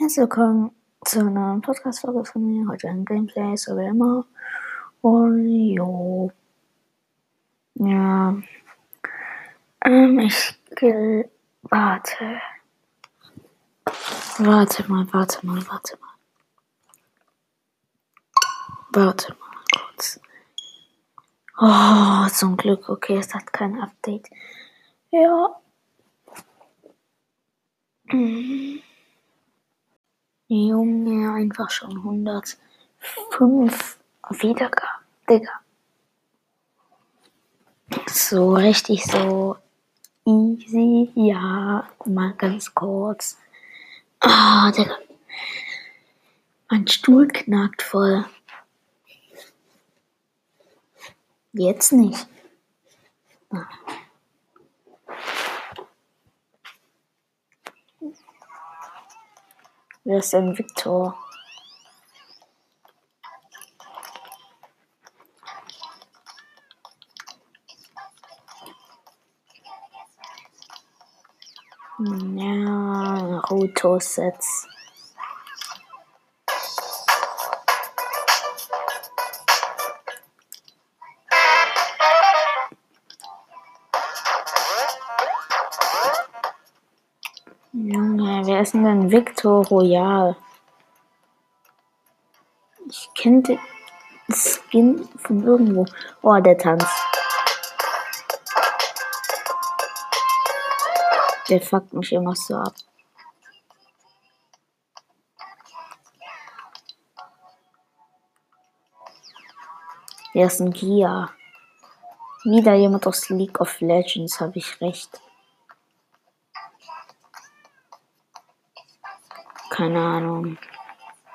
Herzlich willkommen zu einer Podcast-Folge von mir. Heute ein Gameplay, so wie immer. Und jo. Ja. Ähm, ich. Warte. Warte mal, warte mal, warte mal. Warte mal kurz. Oh, zum Glück. Okay, es hat kein Update. Ja. Mhm. Junge, einfach schon 105 Wiedergaben, Digga. So richtig so easy. Ja, mal ganz kurz. Ah, Digga. Mein Stuhl knackt voll. Jetzt nicht. Ah. Wer ist denn Victor? Ja, Naruto-Sets. Wer ist denn denn Victor Royal? Ich kenne den Skin von irgendwo. Oh, der Tanz. Der fuckt mich immer so ab. Der ist ein Gia. Wieder jemand aus League of Legends, habe ich recht. Keine Ahnung.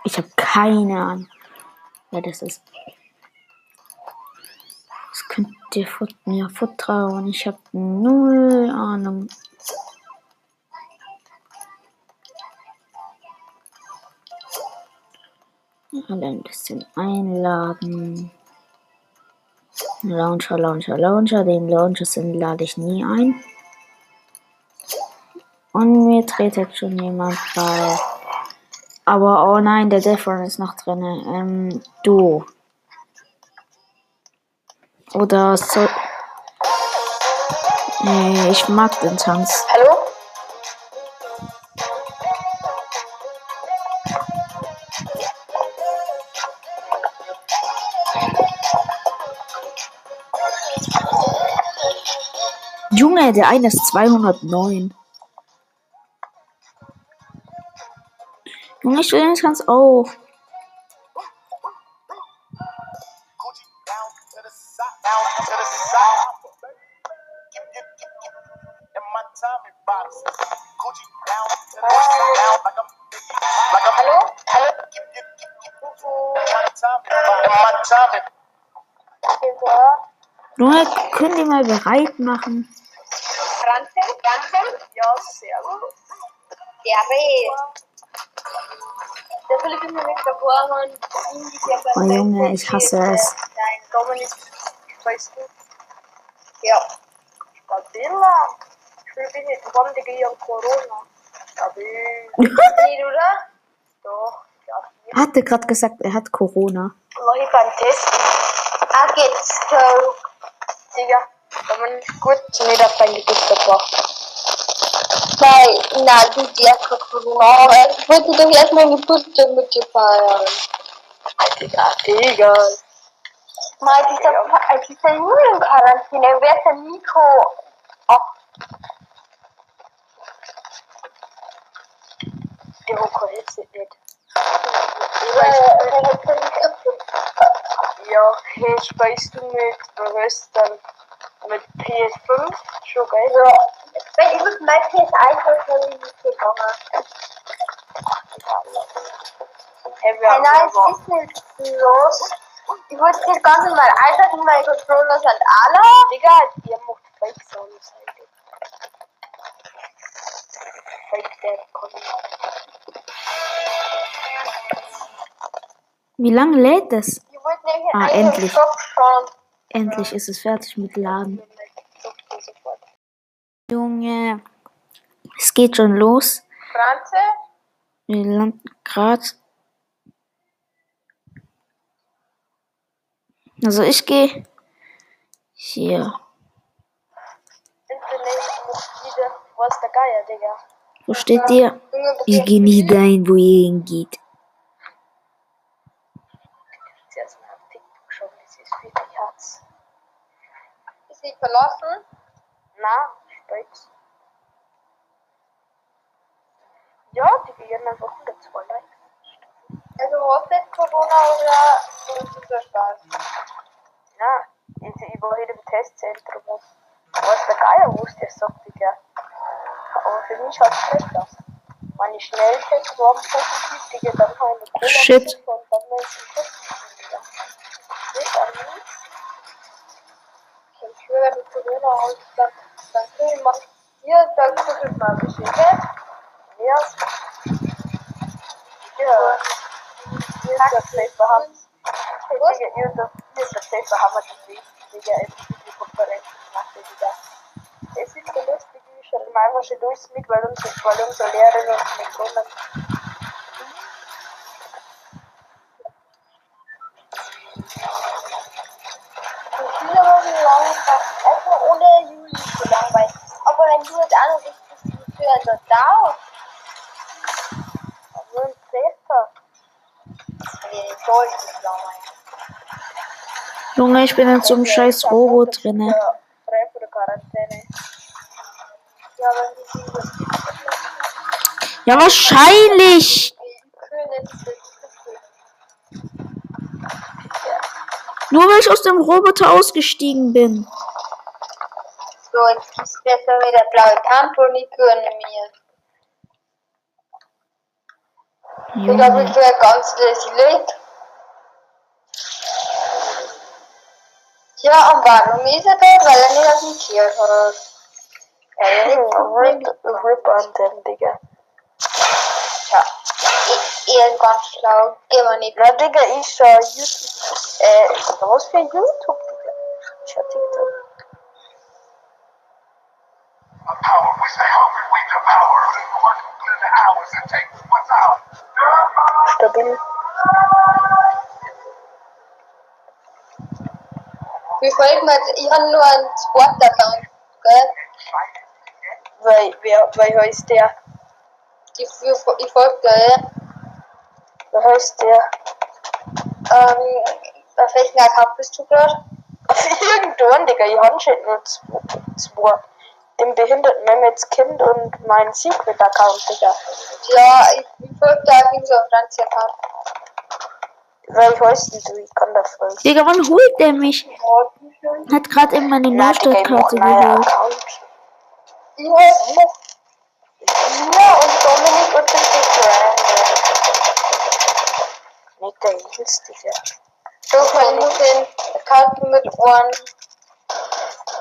Ich habe keine Ahnung, wer das ist. Das könnt ihr mir vertrauen. Ich habe null Ahnung. Alle ein bisschen einladen. Launcher, Launcher, Launcher. Den Launcher sind lade ich nie ein. Und mir dreht jetzt schon jemand bei. Aber oh nein, der Defron ist noch drin. Ähm, du. Oder so. Nee, ich mag den Tanz. Hallo? Junge, der eine ist 209. side, like I'm like I'm Hallo? Hallo? Junge, können die mal bereit machen? Franzen, Franzen, Ja, sehr gut. der Reh. Oh Junge, ich hasse es. Ja. Stabila. Ich will haben die gegen Corona. Stabil. Nicht, oder? Doch. Ja. Er hatte gerade gesagt, er hat Corona. Mach ich beim Testen. Ah, geht's, so. Digga. Dominik, gut, nicht auf dein Gesicht gebracht. Nein, nein, du dir Corona. Aber ich wollte doch erstmal Geburtstag mit dir feiern. Digga, egal. Mal, dieser, ja. dieser Junge in Quarantäne, wer ist der Nico? Ach, Der Hocker jetzt nicht. äh, Ja, hey, speist du mit was dann? Mit PS5? Schon geil. ja. Wenn ich muss mein PS1 schon nicht gegangen. Hey, wir Hey, haben nein, es ist nicht los. Ich wollte das Ganze mal einschalten, meine Controller sind alle. Digga, ihr macht Fake Sounds. Fake Dead. Wie lange lädt es? Ich wollte nämlich Ah, endlich. Shop schauen. Endlich ist es fertig mit Laden. Junge, es geht schon los. Franze? Wir landen gerade. Also ich gehe hier. Wo steht ihr? Junge, Ich gehe nie dahin, wo ihr hingeht. jetzt erstmal auf TikTok schauen, wie sie es wirklich hat. Ist sie verlassen? Na, spät. Ja, die gehen einfach 102 Likes. Also jetzt Corona oder ist es der Spaß? Ja, ich, ich war hier im Testzentrum. Was der Geier wusste, der sagt, Digga. Aber für mich hat es schlecht aus. Meine Schnelltests waren positiv, Digga, dann haben wir Cola Shit. und dann ich im Test wieder. Nicht an mich. Ich höre, wenn Corona aus, dann, dann kriege man hier, dann guckt man ein bisschen Geld. Ja. Ja. Hier ist der Safe Bahamas. Was? Hier ist der Safe Bahamas, die Digga, in die Konferenz gemacht, Digga. Es ist so lustig, wie schon mal einfach durchs mit, weil unsere, weil unsere Lehrerin uns nicht kommen. Die Schüler waren lang, einfach ohne Juli so langweilig. Aber wenn du jetzt auch noch also da nur ein langweilig. Junge, ich bin in so einem scheiß Robo drinne. Ja, wahrscheinlich. Nur weil ich aus dem Roboter ausgestiegen bin. So, jetzt gibt's besser wieder blaue Kampo und ich gönne mir. Ich glaube, ich wäre ganz lässig. Ja, und warum ist er dort? Weil er nicht auf mich gehört hat. Ja, nicht Rip an dem, Digga. Ja, ich, er ist ganz schlau. Geh mal nicht. Na, Digga, ich schau YouTube. Äh, was für YouTube, Digga? Ich schau TikTok. Stabil. Wie folgt man? Ich habe nur einen Sport-Account. Gell? Weil, wer, wer heißt der? Ich, ich, folge dir. Wer heißt der? Ähm, auf welchen Account bist du gerade? Auf irgendwann, Digga, ich hab schon nur zwei. Den behinderten Mehmets Kind und mein Secret-Account, Digga. Ja, ich, ich folge jeden Fall auf Franzi Account. Weil heißt denn du? Ich kann da folgen. Digga, wann holt der mich? Hat gerade eben meine ich Neustartkarte geholt. Ich Ja, und Dominik und das ist random. Nicht der Nils, Digga. Doch, ich muss den nur mit Ohren.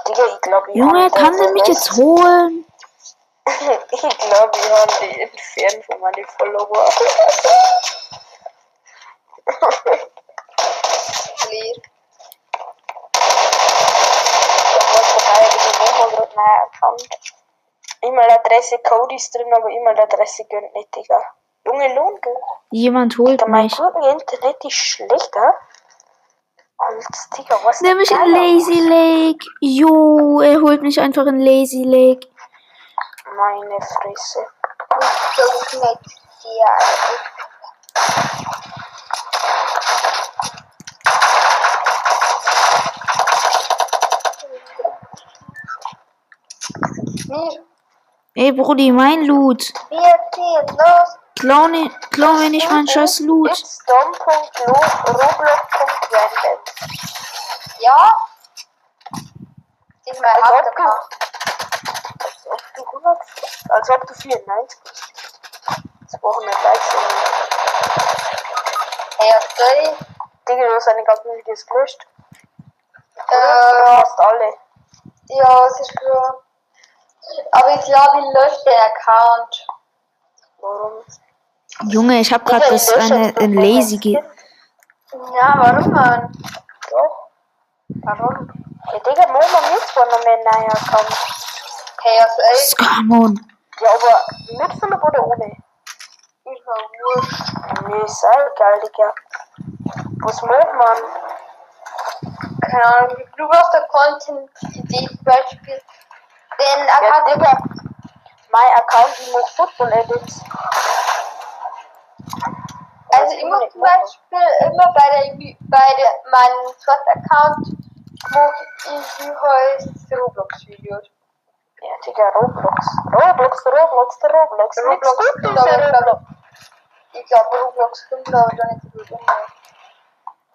Digga, ich glaube, ich Junge, kann der mich jetzt holen? Ich glaube, ich habe die entfernt von meinen Follower. Account. E-Mail-Adresse Code ist drin, aber E-Mail-Adresse gönnt nicht, Digga. Junge Lohn, gell? Jemand holt Digga, mein mich. guten Internet ist schlechter. Als, Digga, was Nimm mich in Geier. Lazy Lake. Jo, er holt mich einfach in Lazy Lake. Meine Fresse. So mit dir. Mir, Ey, Brudi, mein Loot. wir ziehen los. Klau, ni- klau mir nicht mein scheiß Loot. It's dom.roblox.random. Ja? Ich mein Als ob du, als ob du 100, als ob du 94 bist. 200 Likes und Hey, okay. Digga, du hast eine ganzen Videos gelöscht. Äh, Oder fast alle. ja, es ist klar. Aber ich glaube, ich lösche den Account. Warum? Junge, ich hab grad Digga, das eine einfach in von Lazy. Ja, warum, Mann? Doch. Warum? Ja, Digga, wir jetzt zwar noch mehr. Okay, also ey, Skamon. Ja, aber mit Philipp oder ohne? Ist mir wurscht. Mir ist auch geil, Digga. Was macht man? Keine Ahnung, du brauchst eine Content-Idee zum Beispiel. Ja, Account Digga. Mein Account, ich mache Football Edits. Also ich muss zum Beispiel immer bei der bei der meinem Slot-Account mache ich halt Roblox-Videos. Ja, Digga, Roblox. Roblox, Roblox, Roblox. Roblox, Roblox, ja Roblox. Ich glaube Roblox kommt aber da nicht so gut um.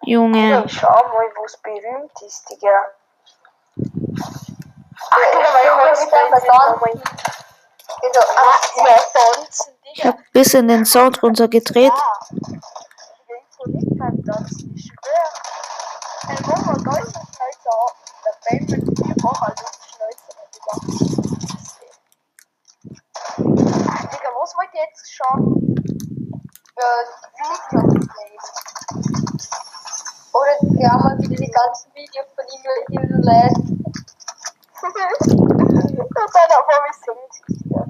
Junge. Ich schau mal, wo es berühmt ist, Digga. Ach, Digga, weil ich heute wieder Ich hab ein bisschen den Sound runtergedreht. Digga. Was wollt ihr jetzt schauen? äh, TikTok Oder wir haben mal wieder die ganzen Videos von ihm hier lässt. Und dann auf einmal singt Digga.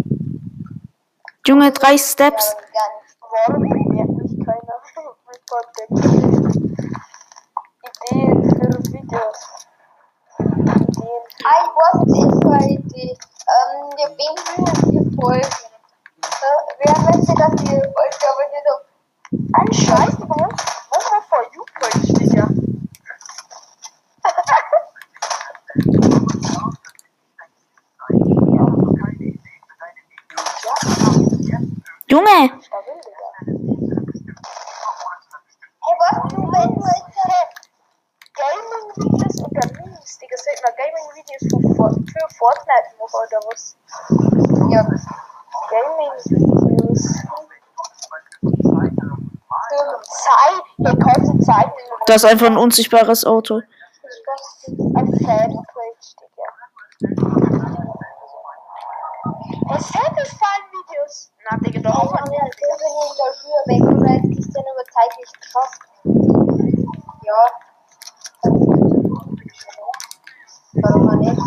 Junge, drei Steps. Warum merkt mich keiner? Mit Content. Ideen für Videos. Ideen für Ah, ich weiß, was ich für eine Idee. Ähm, wir binden wir Folgen. Äh, wer möchte, dass wir Folgen, aber hier so Ein Scheiß, Digga, was? Was war vor You-Page, Digga? Junge, Stabil, Digga. Hey, was du, wenn du jetzt Gaming-Videos oder Memes, Digga, sollte man Gaming-Videos für, For- für Fortnite machen oder was? Ja, Gaming-Videos. so, Zeit, ihr könnt das ist einfach ein unsichtbares Auto. Fanpage, Digga. Es Satisfying-Videos. Na, Digga, doch auch ich mal ich in der Schule weg jetzt ist dann über zeitlich krass. Ja. Warum man nicht?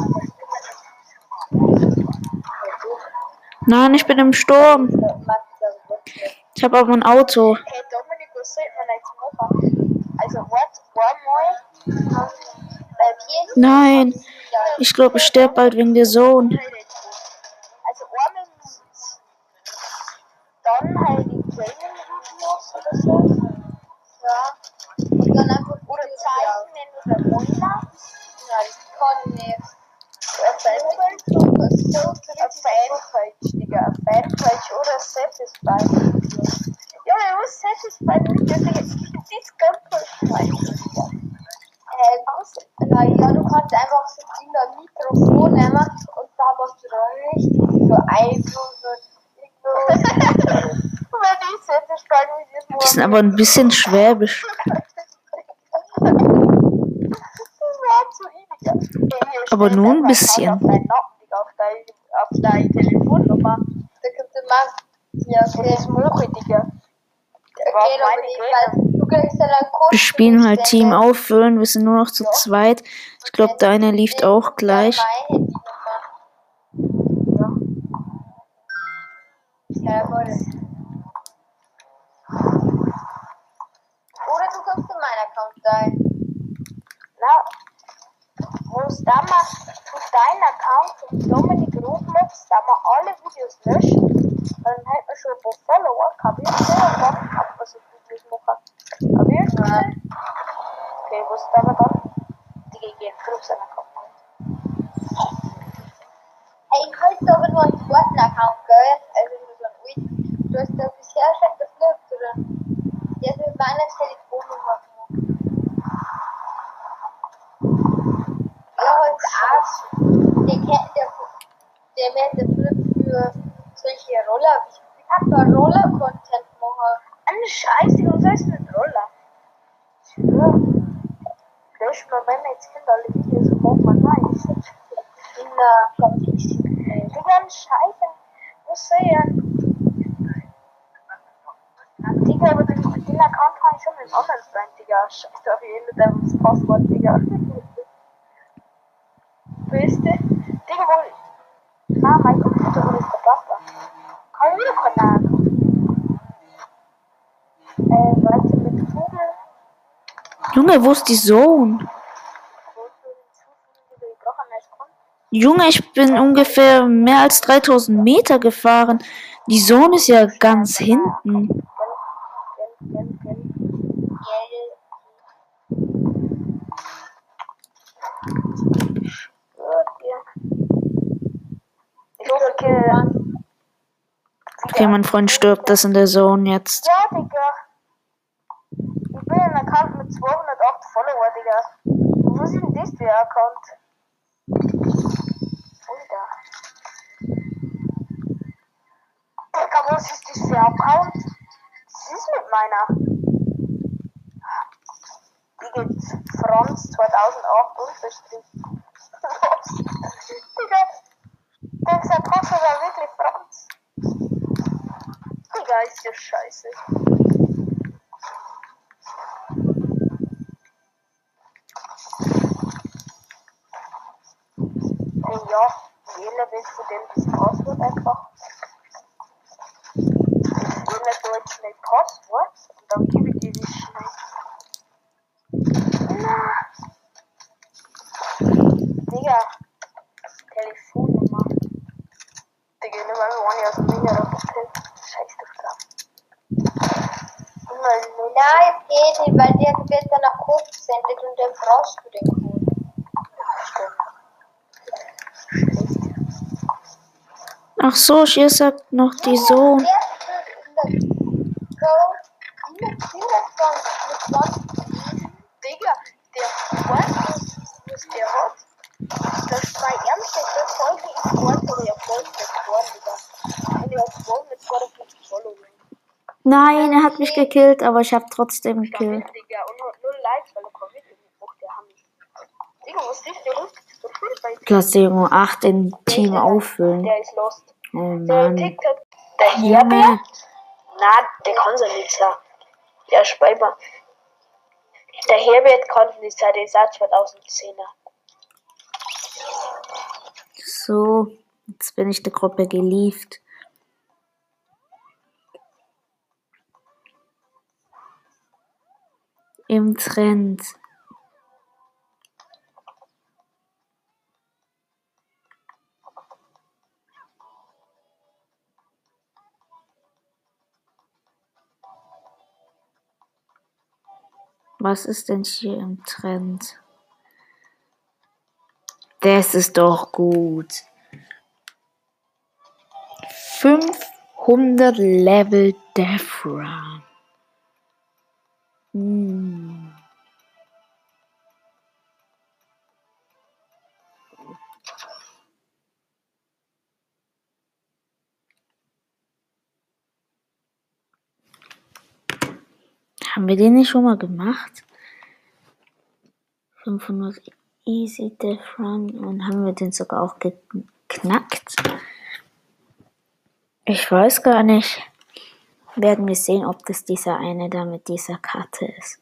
Nein, ich bin im Sturm. Das. Ich habe aber ein Auto. Hey Dominik, was sollte man jetzt machen? Also, what, mir Nein, ich glaube, ich sterbe bald wegen der Zone. Also, einmal Memes. Dann halt die Gaming-Videos oder so. ja. Und dann einfach Oder Zeichnen oder Wunder. Nein, ich kann nicht. Eine Fanpage. Eine Fanpage, Digga. Eine Fanpage oder Satisfying Videos. Ja, ich muss Satisfying Videos, Digga. Das Gameplay Digga. Äh, na ja, du kannst einfach so ein Mikrofon nehmen und da machst du da richtig so Einfluss und irgendwo. Wenn ich Satisfying Videos mache. Die sind aber ein bisschen schwäbisch. Aber nur ein bisschen. Wir spielen halt Team auffüllen. Wir sind nur noch zu zweit. Ich glaube, deine lief auch gleich. Ja. Ja, wurde. Oder du kommst in meinen Account rein. Na, musst da mal zu deinem Account von Dominik Roblox da mal alle Videos löschen. Dann hätten wir schon ein paar Follower. Kapiert ihr? Und dann kann man so Videos machen. Kapiert ihr? Okay, was da mal dann? Die gehen auf seinen Account. Ey, ich wollte aber nur einen zweiten Account, gell? Also nur so einen alten. Du hast da bisher schon geflippt, oder? Der ist mit meiner Telefonnummer halt Arsch. Der kennt der, der Flip für solche Roller. Ich kann mal Roller-Content machen. Ein Scheiß, Digga, was heißt mit Roller? Ja. Lösch mal, wenn wir jetzt Kinder alle Videos machen, man weiß. Na, komm, ich. Digga, ein Scheiße. Soll ich Digga, aber den, Account kann ich schon mit anderen sein, Digga. Scheiß auf jeden Fall das Passwort, Digga. Du? Digga, wo... Ah, mein Computer, Pasta? Kann ich wieder Kanal? Äh, weiter mit Vogel. Junge, wo ist die Zone? Junge, ich bin ungefähr mehr als 3000 Meter gefahren. Die Zone ist ja ganz hinten. Gell, gell, gell. Gut, ja. Drücke. Okay, mein Freund stirbt das in der Zone jetzt. Ja, Digga. Ich bin ein Account mit 208 Follower, Digga. Wo ist denn das ein Account? Alter. Digga, was ist das für ein Account? Was ist mit meiner? Die geht Franz 2008 unterstrich. Digga. Der du da wirklich Franz? Digga, ist ja scheiße. Hey, ja, jeder willst du denn das Passwort einfach? So jetzt schnell Passwort und dann gebe ich dir das schnell. Na. Digga, Telefonnummer. Digga, nimm eine aus dem Mega Hotel. Scheiß drauf drauf. Immer null. Nein, es geht nicht, weil der wird dann nach Code gesendet und dann brauchst du den Code. Stimmt. Ach so, hier sagt noch die 20 Digga, der weiß, was der hat. Das bei Ernst der Folge ist Gott oder ja voll mit Gott, Digga. Und er hat voll mit 250 Followern. Nein, er hat mich gekillt, aber ich habe trotzdem gekillt. Bei Klassierung 8 in Team auffüllen. Der ist lost. Oh Mann. Der Herbert? Junge. Na, der kann so nicht sein. Der Speiber. Der Herbert kann nicht sein, der ist auch 2010er. So, jetzt bin ich der Gruppe gelieft. Im Trend. Was ist denn hier im Trend? Das ist doch gut. 500 Level Run. Hm. Haben wir den nicht schon mal gemacht? 500 Easy Run und haben wir den sogar auch geknackt? Ich weiß gar nicht. Werden wir sehen, ob das dieser eine da mit dieser Karte ist.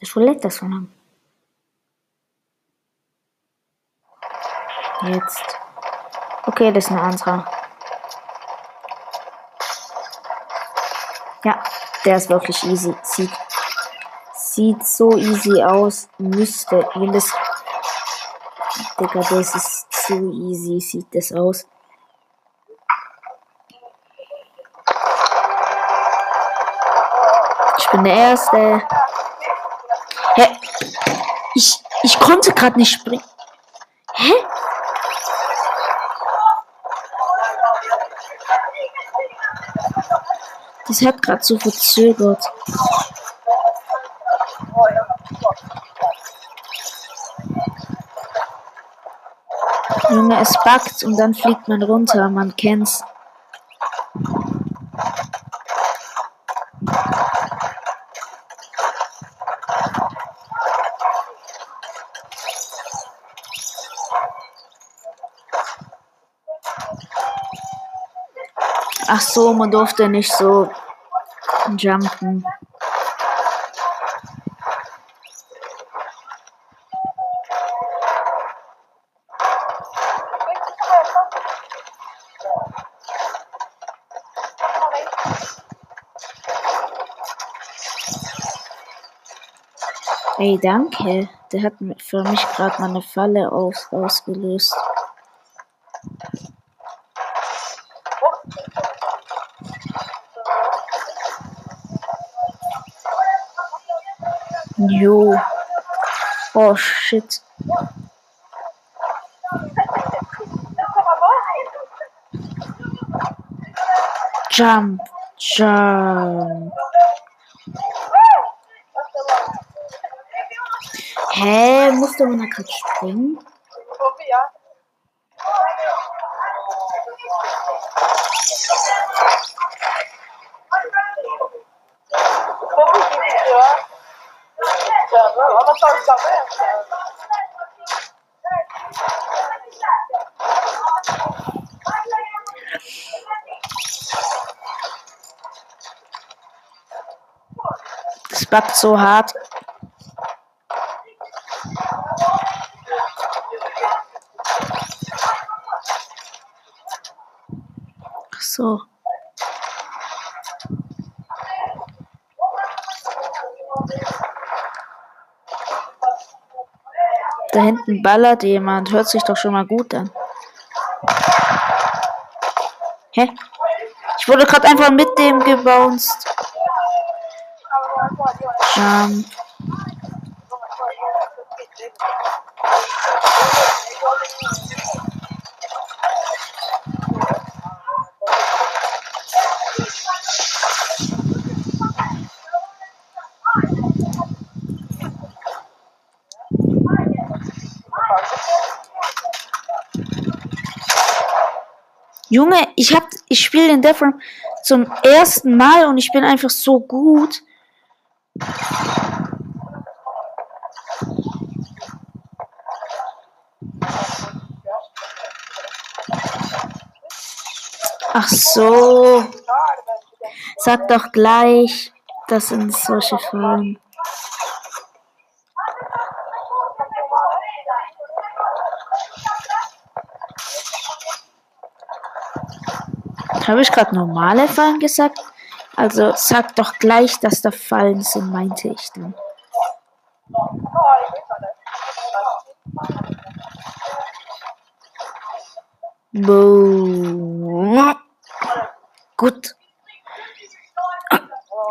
Das lädt das so lang. Jetzt. Okay, das ist ein anderer. Ja, der ist wirklich easy. Sieht, sieht so easy aus. Müsste, das. Digga, das ist zu easy, sieht das aus. Ich bin der Erste. Hä? Ich, ich konnte gerade nicht springen. Hä? Das hat gerade so verzögert. Junge, es backt und dann fliegt man runter, man kennt's. Ach so, man durfte nicht so jumpen. Ey, danke. Der hat für mich gerade meine Falle aus ausgelöst. Jo. Oh shit. Jump, jump. Hä, musste man da gerade springen? Ich hoffe ja. Hoffe ich nicht, ja. Ja, aber soll ich sagen? Es backt so hart. Ach so. Da hinten ballert jemand. Hört sich doch schon mal gut an. Hä? Ich wurde gerade einfach mit dem gebounced. Jump. Junge, ich hab, ich spiele den Death Ram zum ersten Mal und ich bin einfach so gut. Ach so. Sag doch gleich, das sind solche Fallen. Habe ich gerade normale Fallen gesagt? Also sag doch gleich, dass da Fallen sind, meinte ich dann. Boom. Gut.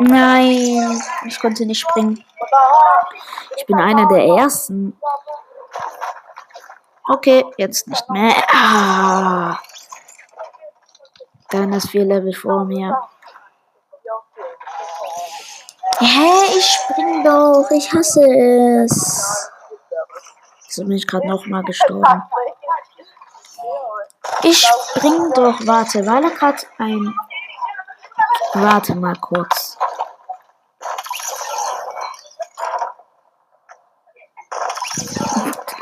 Nein, ich konnte nicht springen. Ich bin einer der ersten. Okay, jetzt nicht mehr. Ah. Dann vier Level vor mir. Hä, ich spring doch. Ich hasse es. So bin ich gerade noch mal gestorben. Ich spring doch. Warte, weil er gerade ein. Warte mal kurz.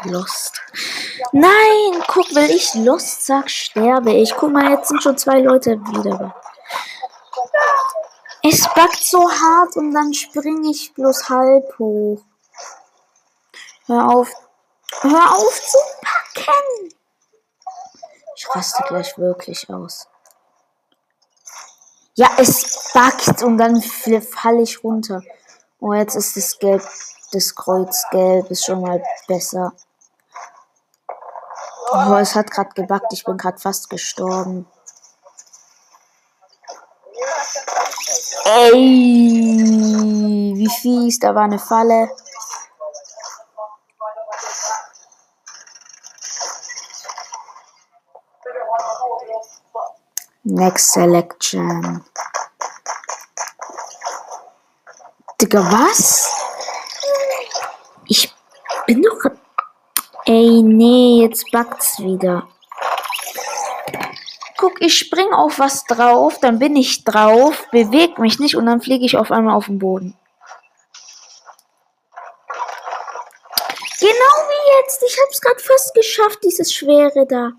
Lost. Nein, guck, will ich Lost sag, sterbe ich. Guck mal, jetzt sind schon zwei Leute wieder. Es backt so hart und dann springe ich bloß halb hoch. Hör auf. Hör auf zu packen. Ich raste gleich wirklich aus. Ja, es backt und dann falle ich runter. Oh, jetzt ist das Gelb, das Kreuz gelb ist schon mal besser. Oh, es hat gerade gebackt. Ich bin gerade fast gestorben. Ey, wie fies. Da war eine Falle. Next Selection. Digga, was? Ich bin doch. Ey, nee, jetzt backt's wieder. Guck, ich spring auf was drauf, dann bin ich drauf, beweg mich nicht und dann fliege ich auf einmal auf den Boden. Genau wie jetzt. Ich hab's gerade fast geschafft, dieses Schwere da.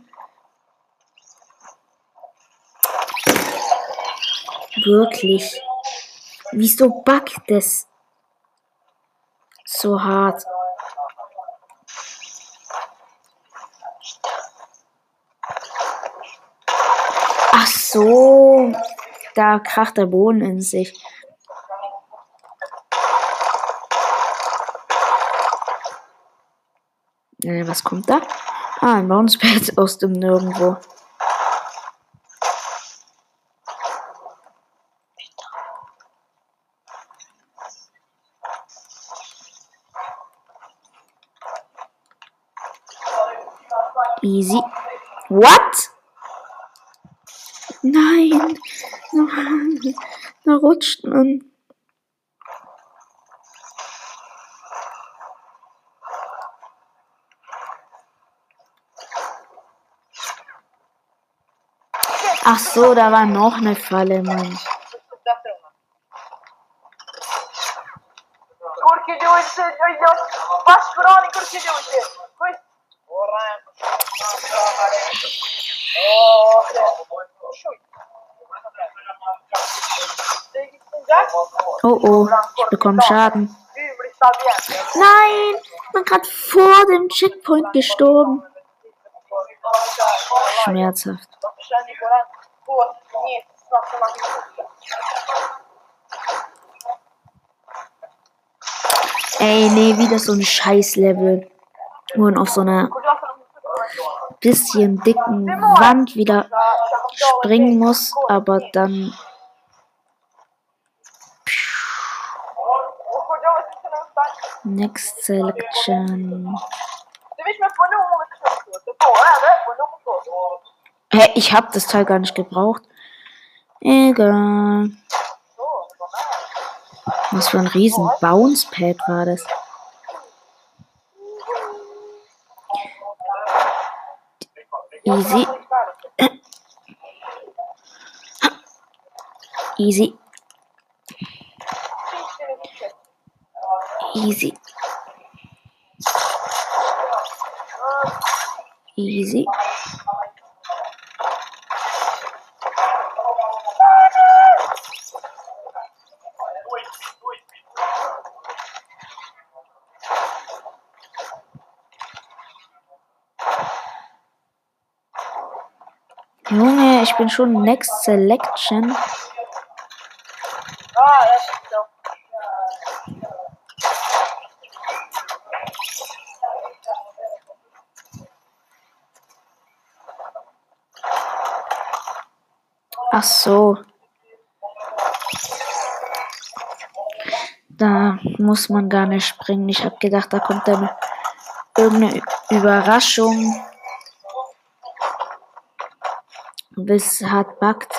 Wirklich. Wieso backt es so hart? Ach so, da kracht der Boden in sich. Äh, was kommt da? Ah, ein Bouncepad aus dem Nirgendwo. Easy. What? Nein. Da rutscht man. Ach so, da war noch eine Falle, Mann. Oh oh, ich bekomme Schaden. Nein, ich bin gerade vor dem Checkpoint gestorben. Schmerzhaft. Ey, nee, wieder so ein Scheiß-Level. Wo man auf so einer bisschen dicken Wand wieder springen muss, aber dann. O kocaman sınavdan. Next Selection. Du willst mir von der Uhr geschaut. Du boah, ne? Der Uhr. Hä, ich hab das Teil gar nicht gebraucht. Egal. Was für ein riesen Bounce-Pad war das? Easy. Easy. Easy. Easy. Junge, ich bin schon Next Selection. Ach so. Da muss man gar nicht springen. Ich habe gedacht, da kommt dann irgendeine Überraschung. Bis hart backt.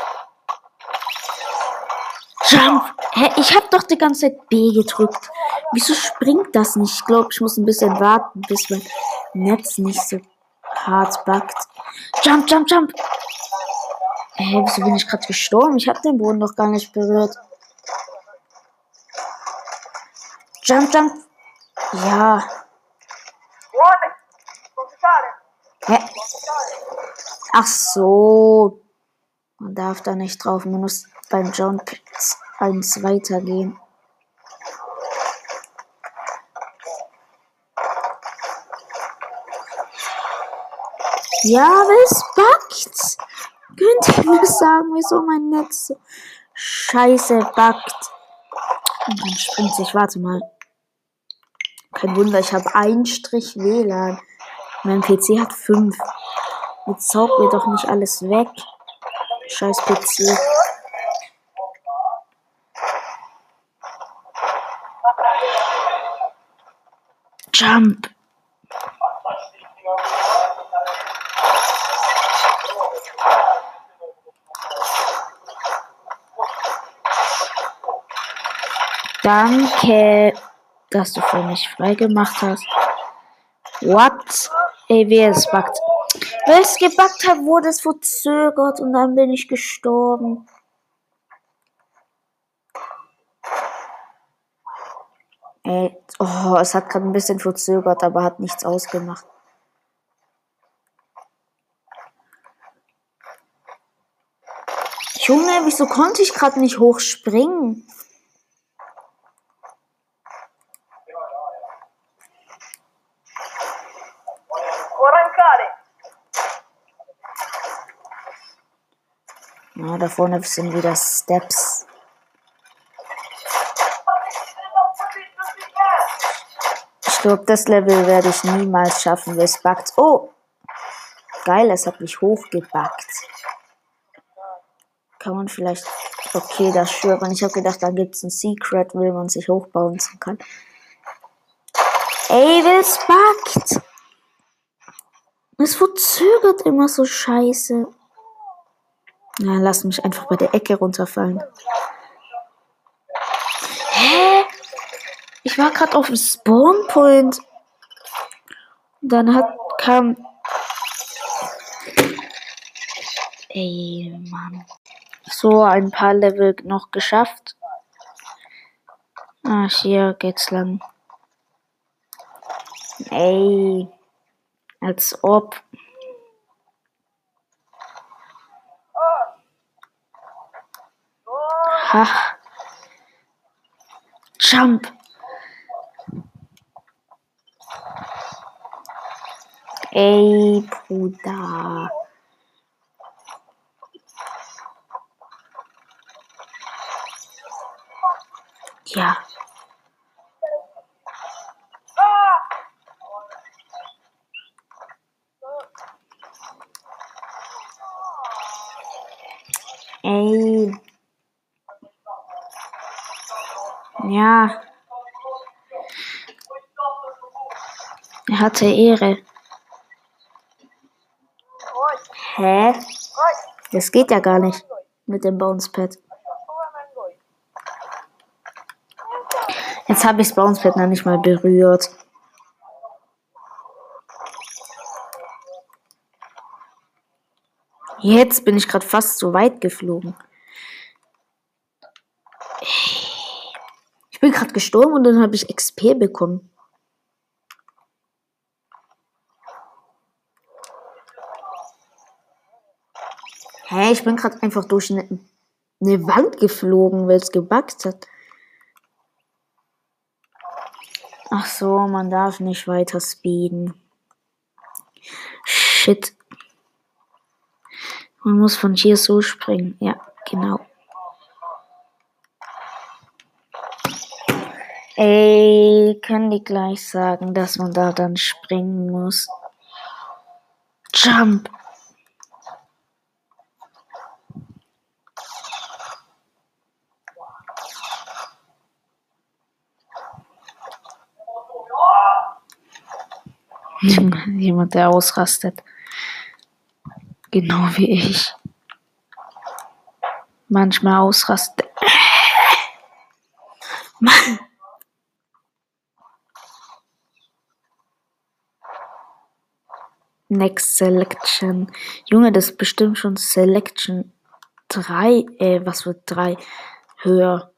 Jump! Hä, ich habe doch die ganze Zeit B gedrückt. Wieso springt das nicht? Ich glaube, ich muss ein bisschen warten, bis mein Netz nicht so hart backt. Jump, jump, jump! Hä, wieso bin ich gerade gestorben? Ich habe den Boden doch gar nicht berührt. Jump, jump. Ja. Hä? Ach so. Man darf da nicht drauf. Man muss beim Jump eins weitergehen. Ja, was backt? Könnt ihr mir sagen, wieso mein Netz so scheiße backt? Und dann springt sich, warte mal. Kein Wunder, ich habe einen Strich WLAN. Mein PC hat fünf. Jetzt saugt mir doch nicht alles weg. Scheiß PC. Jump. Danke, dass du für mich freigemacht hast. What? Ey, wer es backt? Wer es gebackt hat, wurde es verzögert und dann bin ich gestorben. Ey, oh, es hat gerade ein bisschen verzögert, aber hat nichts ausgemacht. Junge, wieso konnte ich gerade nicht hochspringen? Ja, da vorne sind wieder Steps. Ich glaube, das Level werde ich niemals schaffen, es buggt. Oh! Geil, es hat mich hochgebackt. Kann man vielleicht. Okay, das stören. Ich habe gedacht, da gibt es ein Secret, wo man sich hochbouncen kann. Ey, das buggt! Es verzögert immer so scheiße. Na, lass mich einfach bei der Ecke runterfallen. Hä? Ich war gerade auf dem Spawnpoint. Dann hat kam. Ey, Mann. So, ein paar Level noch geschafft. Ah, hier geht's lang. Ey. Als ob. Ha. Jump. Ey, Bruder. Ja. Ey. Ja. Er hatte Ehre. Hä? Das geht ja gar nicht mit dem Bouncepad. Jetzt habe ich das Bouncepad noch nicht mal berührt. Jetzt bin ich gerade fast so weit geflogen. Ich bin gerade gestorben und dann habe ich XP bekommen. Hä, hey, ich bin gerade einfach durch eine, eine Wand geflogen, weil es gebackt hat. Ach so, man darf nicht weiter speeden. Shit. Man muss von hier so springen. Ja, genau. Ey, können die gleich sagen, dass man da dann springen muss? Jump! Jemand, der ausrastet. Genau wie ich. Manchmal ausrastet. Mann! Next Selection. Junge, das ist bestimmt schon Selection 3. Äh, was wird 3? Höher.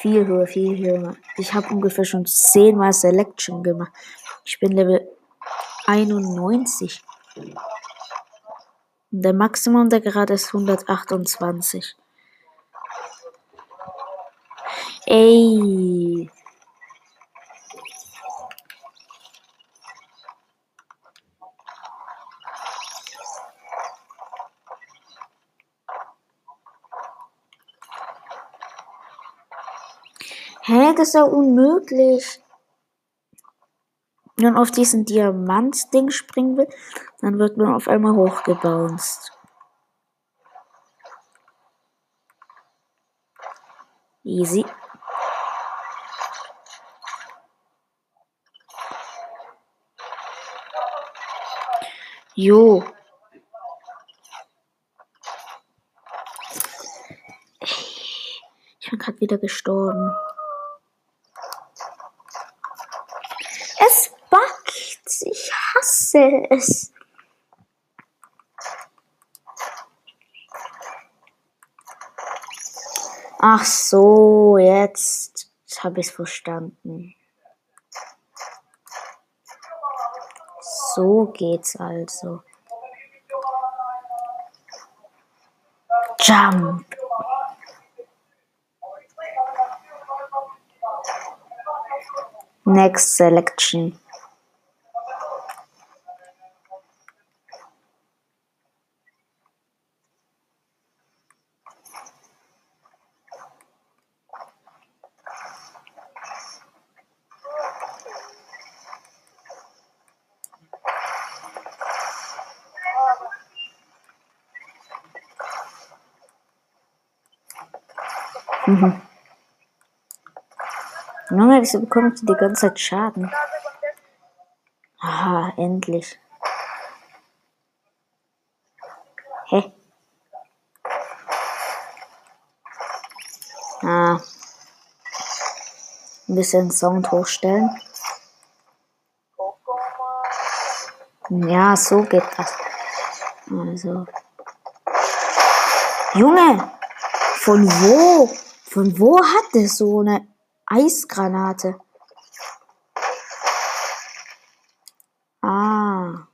Viel höher, viel höher. Ich habe ungefähr schon 10 Mal Selection gemacht. Ich bin Level 91. Der Maximum der gerade ist 128. Ey. Hä, das ist ja unmöglich. Wenn man auf diesen Diamant-Ding springen will, dann wird man auf einmal hochgebounced. Easy. Jo. Ich bin gerade wieder gestorben. Es backt. Ich hasse es. Ach so, jetzt habe ich es verstanden. So geht's also. Jump. Next selection. Mhm. Wieso bekommt sie die ganze Zeit Schaden? Aha, endlich. Hä? Ah. Ein bisschen Sound hochstellen. Ja, so geht das. Also. Junge! Von wo? Von wo hat der so eine Eisgranate? Ah.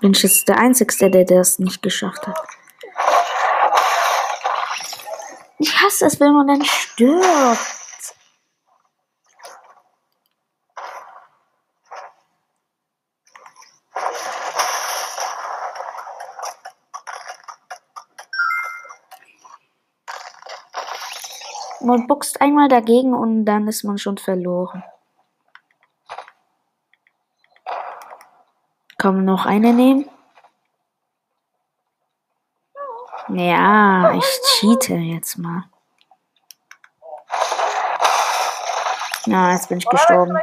Ich jetzt der Einzige, der das nicht geschafft hat. Ich hasse es, wenn man dann stirbt. Man boxt einmal dagegen und dann ist man schon verloren. Kann man noch eine nehmen? Ja, ich cheate jetzt mal. Na, jetzt bin ich gestorben.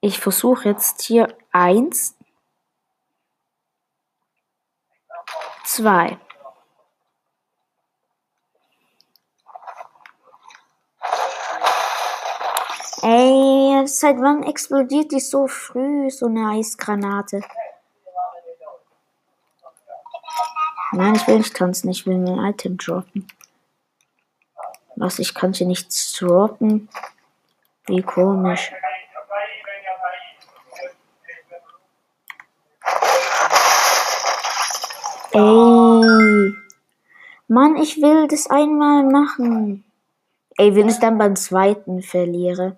Ich versuche jetzt hier eins, zwei. Ey, seit wann explodiert die so früh, so eine Eisgranate? Nein, ich will nicht tanzen, ich will ein Item droppen. Was, ich kann hier nichts droppen? Wie komisch. Ey. Mann, ich will das einmal machen. Ey, wenn ich dann beim zweiten verliere.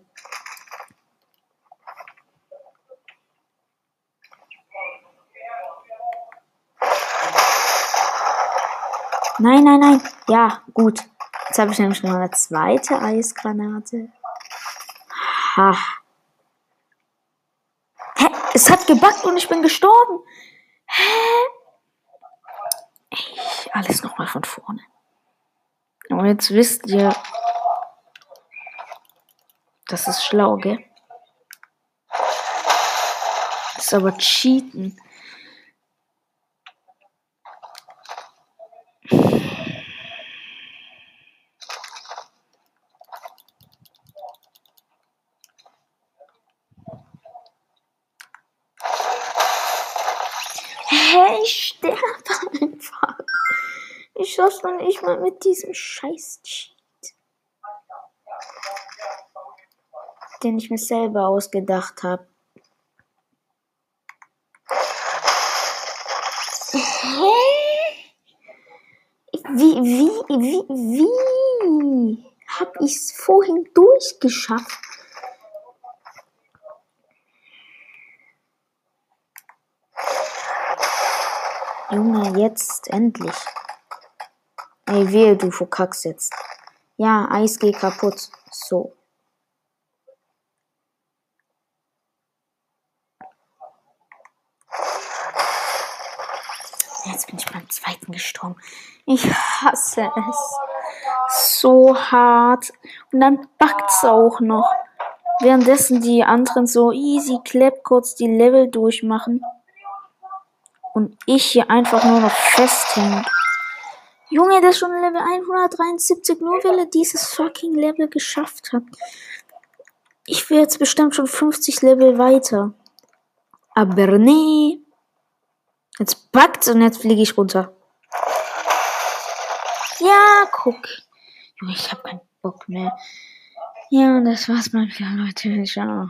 Nein, nein, nein. Ja, gut. Jetzt habe ich nämlich noch eine zweite Eisgranate. Ha. Hä? Es hat gebackt und ich bin gestorben. Hä? Ey, alles nochmal von vorne. Und jetzt wisst ihr, das ist schlau, gell? Das ist aber Cheaten. Hä, ich sterbe einfach. Ich schaff's noch nicht mal mit diesem scheiß Cheat. Den ich mir selber ausgedacht habe. Wie, wie, wie, wie hab ich's vorhin durchgeschafft? Junge, jetzt endlich. Ey, wehe, du verkackst jetzt. Ja, Eis geht kaputt. So. Jetzt bin ich beim zweiten gestorben. Ich hasse es. So hart. Und dann backt's auch noch. Währenddessen die anderen so easy clap kurz die Level durchmachen. Und ich hier einfach nur noch festhängen. Junge, ist schon Level 173, nur weil er dieses fucking Level geschafft hat. Ich will jetzt bestimmt schon 50 Level weiter. Aber nee. Jetzt packt's und jetzt fliege ich runter. Ja, guck. Junge, ich hab keinen Bock mehr. Ja, das war's mal wieder, Leute. Ciao.